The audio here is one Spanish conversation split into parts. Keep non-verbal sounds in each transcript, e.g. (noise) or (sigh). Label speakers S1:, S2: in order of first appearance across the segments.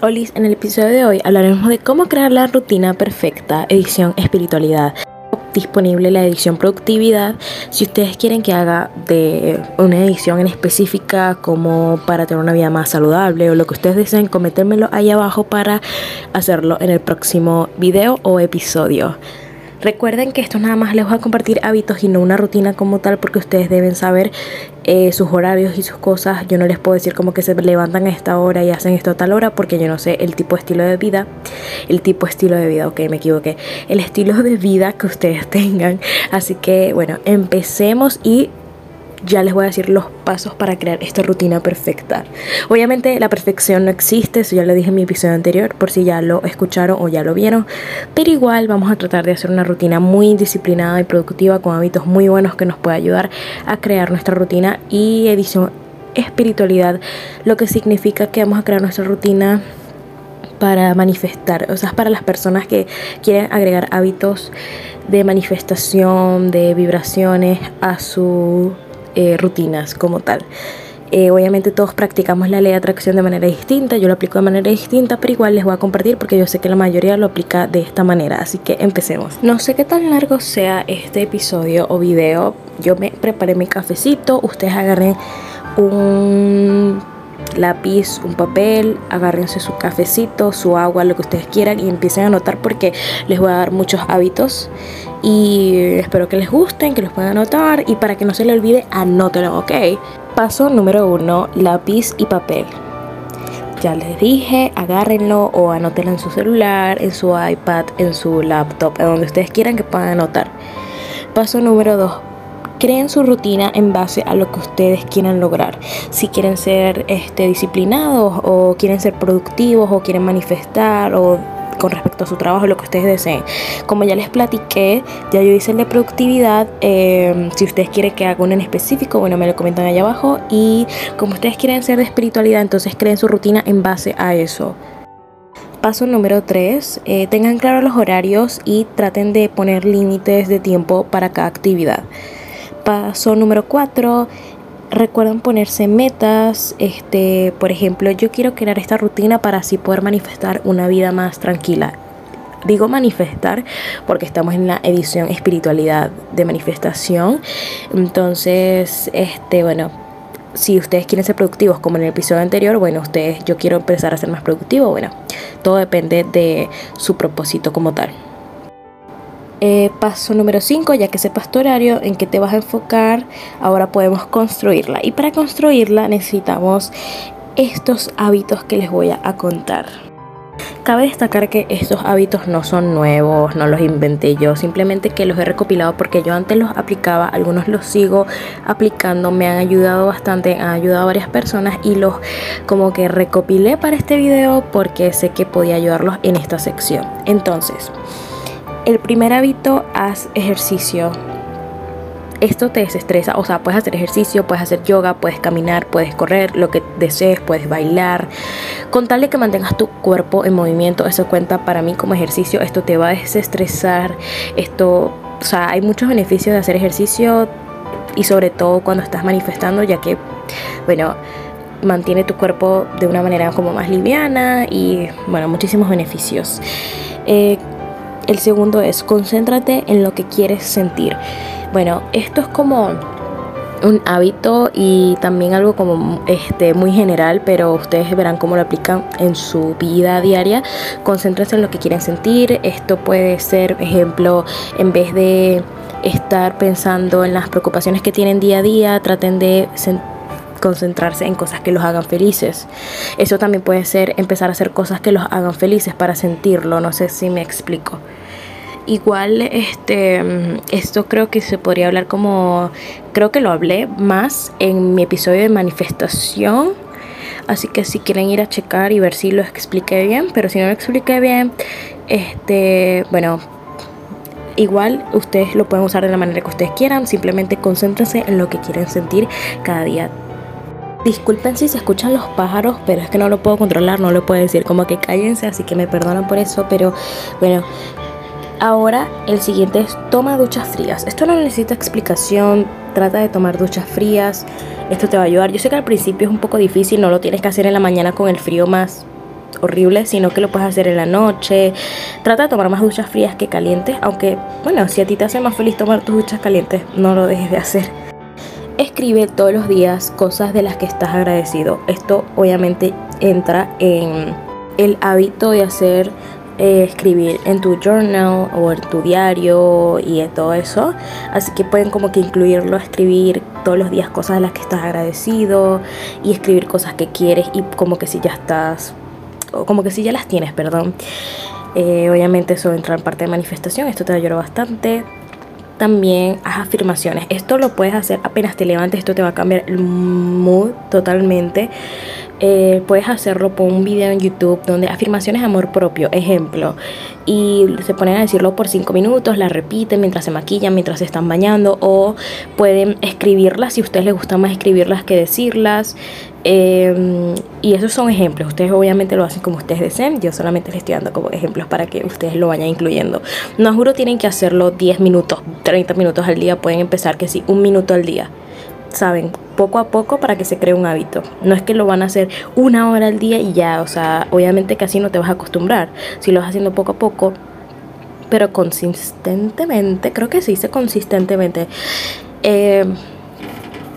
S1: Olis, en el episodio de hoy hablaremos de cómo crear la rutina perfecta, edición espiritualidad. Disponible la edición productividad. Si ustedes quieren que haga de una edición en específica como para tener una vida más saludable o lo que ustedes deseen, cometérmelo ahí abajo para hacerlo en el próximo video o episodio. Recuerden que esto nada más les voy a compartir hábitos y no una rutina como tal porque ustedes deben saber eh, sus horarios y sus cosas. Yo no les puedo decir como que se levantan a esta hora y hacen esto a tal hora porque yo no sé el tipo de estilo de vida. El tipo de estilo de vida, ok, me equivoqué. El estilo de vida que ustedes (laughs) tengan. Así que bueno, empecemos y ya les voy a decir los pasos para crear esta rutina perfecta. Obviamente la perfección no existe, eso ya lo dije en mi episodio anterior, por si ya lo escucharon o ya lo vieron, pero igual vamos a tratar de hacer una rutina muy disciplinada y productiva con hábitos muy buenos que nos pueda ayudar a crear nuestra rutina y edición espiritualidad, lo que significa que vamos a crear nuestra rutina para manifestar, o sea, para las personas que quieren agregar hábitos de manifestación, de vibraciones a su eh, rutinas como tal. Eh, obviamente todos practicamos la ley de atracción de manera distinta, yo lo aplico de manera distinta, pero igual les voy a compartir porque yo sé que la mayoría lo aplica de esta manera, así que empecemos. No sé qué tan largo sea este episodio o video, yo me preparé mi cafecito, ustedes agarren un lápiz, un papel, agárrense su cafecito, su agua, lo que ustedes quieran y empiecen a anotar porque les voy a dar muchos hábitos y espero que les gusten, que los puedan anotar y para que no se les olvide, anótenlo, ¿ok? Paso número uno, lápiz y papel. Ya les dije, agárrenlo o anótenlo en su celular, en su iPad, en su laptop, en donde ustedes quieran que puedan anotar. Paso número dos, creen su rutina en base a lo que ustedes quieran lograr. Si quieren ser este, disciplinados o quieren ser productivos o quieren manifestar o con respecto a su trabajo, lo que ustedes deseen. Como ya les platiqué, ya yo hice el de productividad. Eh, si ustedes quieren que haga uno en específico, bueno, me lo comentan allá abajo. Y como ustedes quieren ser de espiritualidad, entonces creen su rutina en base a eso. Paso número 3, eh, tengan claros los horarios y traten de poner límites de tiempo para cada actividad. Paso número 4, recuerden ponerse metas, este, por ejemplo, yo quiero crear esta rutina para así poder manifestar una vida más tranquila. Digo manifestar porque estamos en la edición espiritualidad de manifestación. Entonces, este, bueno, si ustedes quieren ser productivos como en el episodio anterior, bueno, ustedes yo quiero empezar a ser más productivo, bueno, todo depende de su propósito como tal. Eh, paso número 5, ya que sepas tu horario en que te vas a enfocar, ahora podemos construirla. Y para construirla necesitamos estos hábitos que les voy a contar. Cabe destacar que estos hábitos no son nuevos, no los inventé yo, simplemente que los he recopilado porque yo antes los aplicaba, algunos los sigo aplicando, me han ayudado bastante, han ayudado a varias personas y los como que recopilé para este video porque sé que podía ayudarlos en esta sección. Entonces, el primer hábito, haz ejercicio. Esto te desestresa, o sea, puedes hacer ejercicio, puedes hacer yoga, puedes caminar, puedes correr, lo que desees, puedes bailar. Con tal de que mantengas tu cuerpo en movimiento, eso cuenta para mí como ejercicio, esto te va a desestresar, esto, o sea, hay muchos beneficios de hacer ejercicio y sobre todo cuando estás manifestando, ya que, bueno, mantiene tu cuerpo de una manera como más liviana y, bueno, muchísimos beneficios. Eh, el segundo es concéntrate en lo que quieres sentir. Bueno, esto es como un hábito y también algo como este muy general, pero ustedes verán cómo lo aplican en su vida diaria. Concéntrense en lo que quieren sentir. Esto puede ser, ejemplo, en vez de estar pensando en las preocupaciones que tienen día a día, traten de concentrarse en cosas que los hagan felices. Eso también puede ser empezar a hacer cosas que los hagan felices para sentirlo, no sé si me explico. Igual, este, esto creo que se podría hablar como, creo que lo hablé más en mi episodio de manifestación. Así que si quieren ir a checar y ver si lo expliqué bien, pero si no lo expliqué bien, este, bueno, igual ustedes lo pueden usar de la manera que ustedes quieran, simplemente concéntrense en lo que quieren sentir cada día. Disculpen si se escuchan los pájaros, pero es que no lo puedo controlar, no lo puedo decir como que cállense, así que me perdonan por eso, pero bueno, Ahora el siguiente es toma duchas frías. Esto no necesita explicación, trata de tomar duchas frías. Esto te va a ayudar. Yo sé que al principio es un poco difícil, no lo tienes que hacer en la mañana con el frío más horrible, sino que lo puedes hacer en la noche. Trata de tomar más duchas frías que calientes, aunque bueno, si a ti te hace más feliz tomar tus duchas calientes, no lo dejes de hacer. Escribe todos los días cosas de las que estás agradecido. Esto obviamente entra en el hábito de hacer eh, escribir en tu journal o en tu diario y todo eso. Así que pueden como que incluirlo, escribir todos los días cosas de las que estás agradecido y escribir cosas que quieres y como que si ya estás, o como que si ya las tienes, perdón. Eh, obviamente eso entra en parte de manifestación, esto te ayuda bastante. También haz afirmaciones. Esto lo puedes hacer apenas te levantes, esto te va a cambiar el mood totalmente. Eh, puedes hacerlo por un video en YouTube donde afirmaciones de amor propio, ejemplo, y se ponen a decirlo por 5 minutos, la repiten mientras se maquillan, mientras se están bañando, o pueden escribirlas si a ustedes les gusta más escribirlas que decirlas. Em, y esos son ejemplos. Ustedes obviamente lo hacen como ustedes deseen. Yo solamente les estoy dando como ejemplos para que ustedes lo vayan incluyendo. No juro tienen que hacerlo 10 minutos, 30 minutos al día. Pueden empezar que sí, un minuto al día saben, poco a poco para que se cree un hábito. No es que lo van a hacer una hora al día y ya, o sea, obviamente que así no te vas a acostumbrar. Si lo vas haciendo poco a poco, pero consistentemente, creo que se dice consistentemente, eh,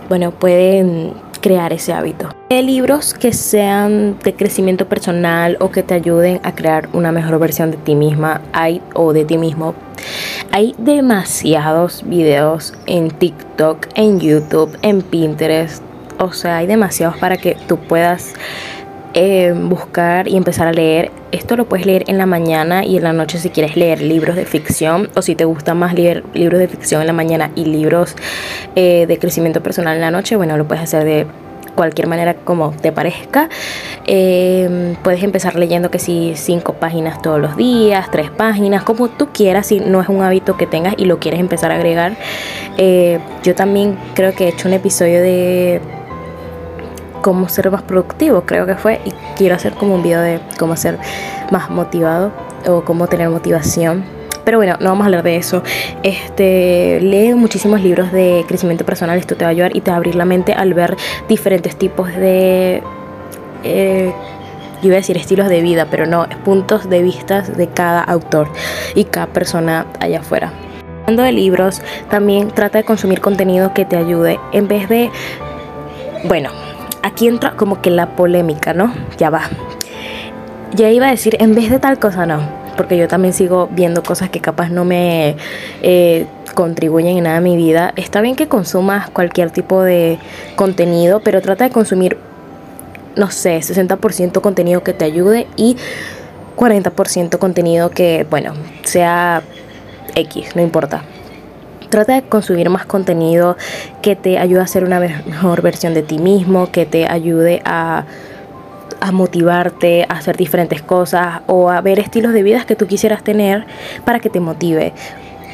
S1: bueno, pueden crear ese hábito. Hay libros que sean de crecimiento personal o que te ayuden a crear una mejor versión de ti misma hay, o de ti mismo. Hay demasiados videos en TikTok, en YouTube, en Pinterest. O sea, hay demasiados para que tú puedas eh, buscar y empezar a leer. Esto lo puedes leer en la mañana y en la noche si quieres leer libros de ficción o si te gusta más leer libros de ficción en la mañana y libros eh, de crecimiento personal en la noche, bueno, lo puedes hacer de cualquier manera como te parezca. Em, puedes empezar leyendo que si cinco páginas todos los días, tres páginas, como tú quieras, si no es un hábito que tengas y lo quieres empezar a agregar. Eh, yo también creo que he hecho un episodio de cómo ser más productivo, creo que fue, y quiero hacer como un video de cómo ser más motivado o cómo tener motivación pero bueno, no vamos a hablar de eso. Este, lee muchísimos libros de crecimiento personal, esto te va a ayudar y te va a abrir la mente al ver diferentes tipos de... Eh, yo iba a decir estilos de vida, pero no, puntos de vista de cada autor y cada persona allá afuera. Hablando de libros, también trata de consumir contenido que te ayude en vez de, bueno, aquí entra como que la polémica, ¿no? Ya va. Ya iba a decir, en vez de tal cosa, no porque yo también sigo viendo cosas que capaz no me eh, contribuyen en nada a mi vida. Está bien que consumas cualquier tipo de contenido, pero trata de consumir, no sé, 60% contenido que te ayude y 40% contenido que, bueno, sea X, no importa. Trata de consumir más contenido que te ayude a ser una mejor versión de ti mismo, que te ayude a a motivarte a hacer diferentes cosas o a ver estilos de vida que tú quisieras tener para que te motive.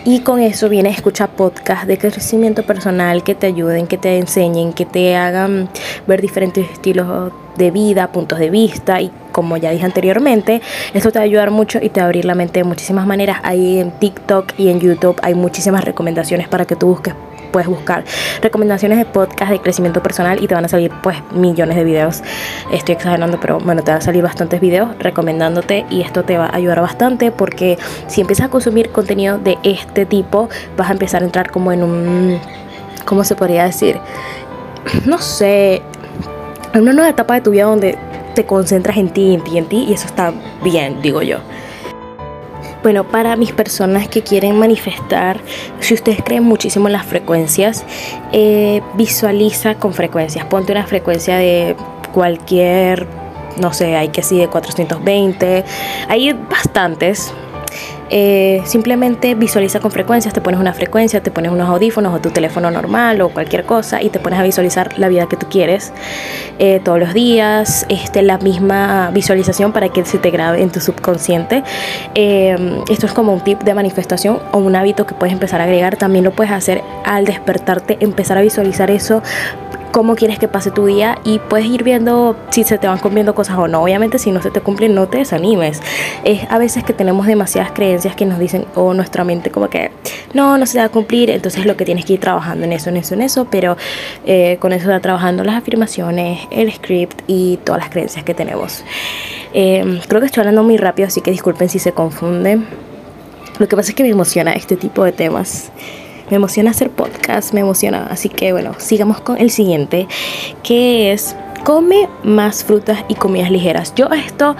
S1: Y con eso viene a escuchar podcasts de crecimiento personal que te ayuden, que te enseñen, que te hagan ver diferentes estilos de vida, puntos de vista y como ya dije anteriormente, esto te va a ayudar mucho y te va a abrir la mente de muchísimas maneras. Ahí en TikTok y en YouTube hay muchísimas recomendaciones para que tú busques puedes buscar recomendaciones de podcast de crecimiento personal y te van a salir pues millones de videos. Estoy exagerando, pero bueno, te van a salir bastantes videos recomendándote y esto te va a ayudar bastante porque si empiezas a consumir contenido de este tipo, vas a empezar a entrar como en un, ¿cómo se podría decir? No sé, en una nueva etapa de tu vida donde te concentras en ti, en ti, en ti y eso está bien, digo yo. Bueno, para mis personas que quieren manifestar, si ustedes creen muchísimo en las frecuencias, eh, visualiza con frecuencias. Ponte una frecuencia de cualquier, no sé, hay que sí de 420, hay bastantes, eh, simplemente visualiza con frecuencias, te pones una frecuencia, te pones unos audífonos o tu teléfono normal o cualquier cosa y te pones a visualizar la vida que tú quieres eh, todos los días, este, la misma visualización para que se te grabe en tu subconsciente. Eh, esto es como un tip de manifestación o un hábito que puedes empezar a agregar. También lo puedes hacer al despertarte, empezar a visualizar eso cómo quieres que pase tu día y puedes ir viendo si se te van cumpliendo cosas o no. Obviamente si no se te cumplen no te desanimes. Es a veces que tenemos demasiadas creencias que nos dicen o nuestra mente como que no, no se va a cumplir, entonces lo que tienes que ir trabajando en eso, en eso, en eso, pero eh, con eso está trabajando las afirmaciones, el script y todas las creencias que tenemos. Eh, creo que estoy hablando muy rápido, así que disculpen si se confunden. Lo que pasa es que me emociona este tipo de temas me emociona hacer podcast, me emociona. Así que bueno, sigamos con el siguiente, que es come más frutas y comidas ligeras. Yo esto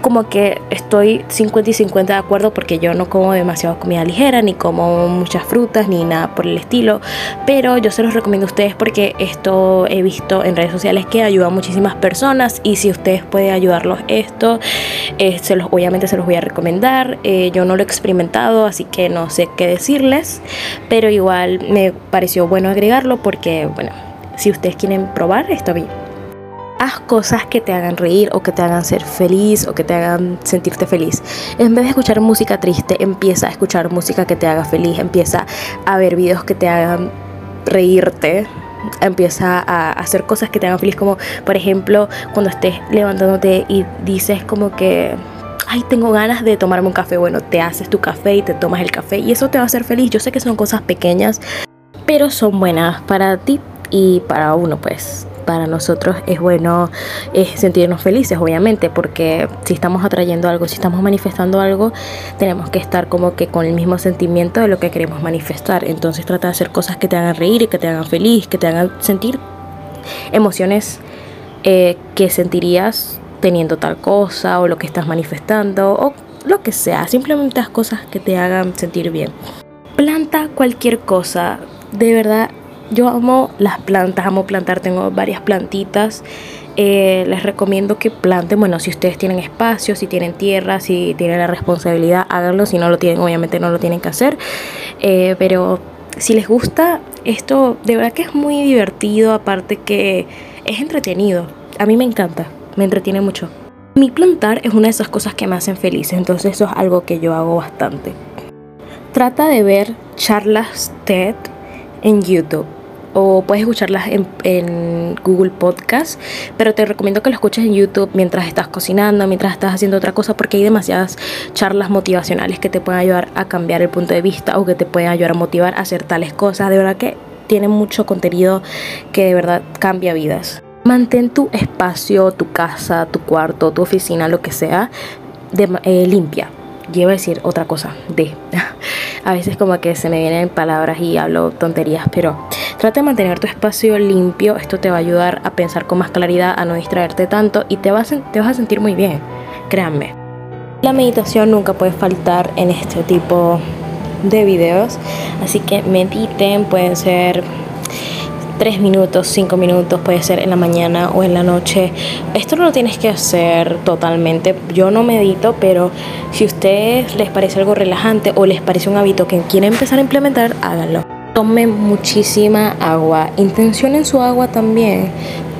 S1: como que estoy 50 y 50 de acuerdo porque yo no como demasiado comida ligera, ni como muchas frutas, ni nada por el estilo. Pero yo se los recomiendo a ustedes porque esto he visto en redes sociales que ayuda a muchísimas personas y si ustedes pueden ayudarlos esto, eh, se los, obviamente se los voy a recomendar. Eh, yo no lo he experimentado, así que no sé qué decirles, pero igual me pareció bueno agregarlo porque, bueno, si ustedes quieren probar, está bien haz cosas que te hagan reír o que te hagan ser feliz o que te hagan sentirte feliz. En vez de escuchar música triste, empieza a escuchar música que te haga feliz, empieza a ver videos que te hagan reírte, empieza a hacer cosas que te hagan feliz, como por ejemplo cuando estés levantándote y dices como que ay, tengo ganas de tomarme un café. Bueno, te haces tu café y te tomas el café y eso te va a hacer feliz. Yo sé que son cosas pequeñas, pero son buenas para ti y para uno, pues para nosotros es bueno sentirnos felices, obviamente, porque si estamos atrayendo algo, si estamos manifestando algo, tenemos que estar como que con el mismo sentimiento de lo que queremos manifestar. Entonces trata de hacer cosas que te hagan reír, que te hagan feliz, que te hagan sentir emociones eh, que sentirías teniendo tal cosa o lo que estás manifestando o lo que sea. Simplemente las cosas que te hagan sentir bien. Planta cualquier cosa. De verdad, yo amo las plantas, amo plantar, tengo varias plantitas. Eh, les recomiendo que planten, bueno, si ustedes tienen espacio, si tienen tierra, si tienen la responsabilidad, háganlo. Si no lo tienen, obviamente no lo tienen que hacer. Eh, pero si les gusta, esto de verdad que es muy divertido, aparte que es entretenido. A mí me encanta, me entretiene mucho. Mi plantar es una de esas cosas que me hacen felices, entonces eso es algo que yo hago bastante. Trata de ver charlas TED en YouTube o puedes escucharlas en, Google Podcast, pero te recomiendo que lo escuches en YouTube mientras estás cocinando, mientras estás haciendo otra cosa, porque hay demasiadas charlas motivacionales que te pueden ayudar a cambiar el punto de vista o que te pueden ayudar a motivar a hacer tales cosas. De verdad que tiene mucho contenido que de verdad cambia vidas. Mantén tu espacio, tu casa, tu cuarto, tu oficina, lo que sea, de, eh, limpia. Llevo a decir otra cosa, de. (laughs) a veces como que se me vienen palabras y hablo tonterías, pero Trata de mantener tu espacio limpio, esto te va a ayudar a pensar con más claridad, a no distraerte tanto y te vas, te vas a sentir muy bien, créanme. La meditación nunca puede faltar en este tipo de videos, así que mediten, pueden ser 3 minutos, 5 minutos, puede ser en la mañana o en la noche. Esto no lo tienes que hacer totalmente. Yo no medito, pero si a ustedes les parece algo relajante o les parece un hábito que quieren empezar a implementar, háganlo. Tomen muchísima agua. Intencionen su agua también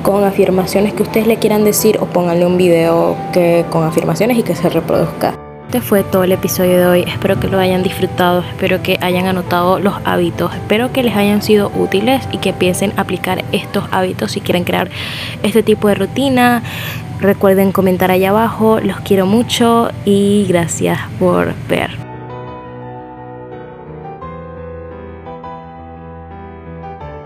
S1: con afirmaciones que ustedes le quieran decir o pónganle un video que, con afirmaciones y que se reproduzca. Este fue todo el episodio de hoy. Espero que lo hayan disfrutado, espero que hayan anotado los hábitos, espero que les hayan sido útiles y que piensen aplicar estos hábitos si quieren crear este tipo de rutina. Recuerden comentar allá abajo, los quiero mucho y gracias por ver.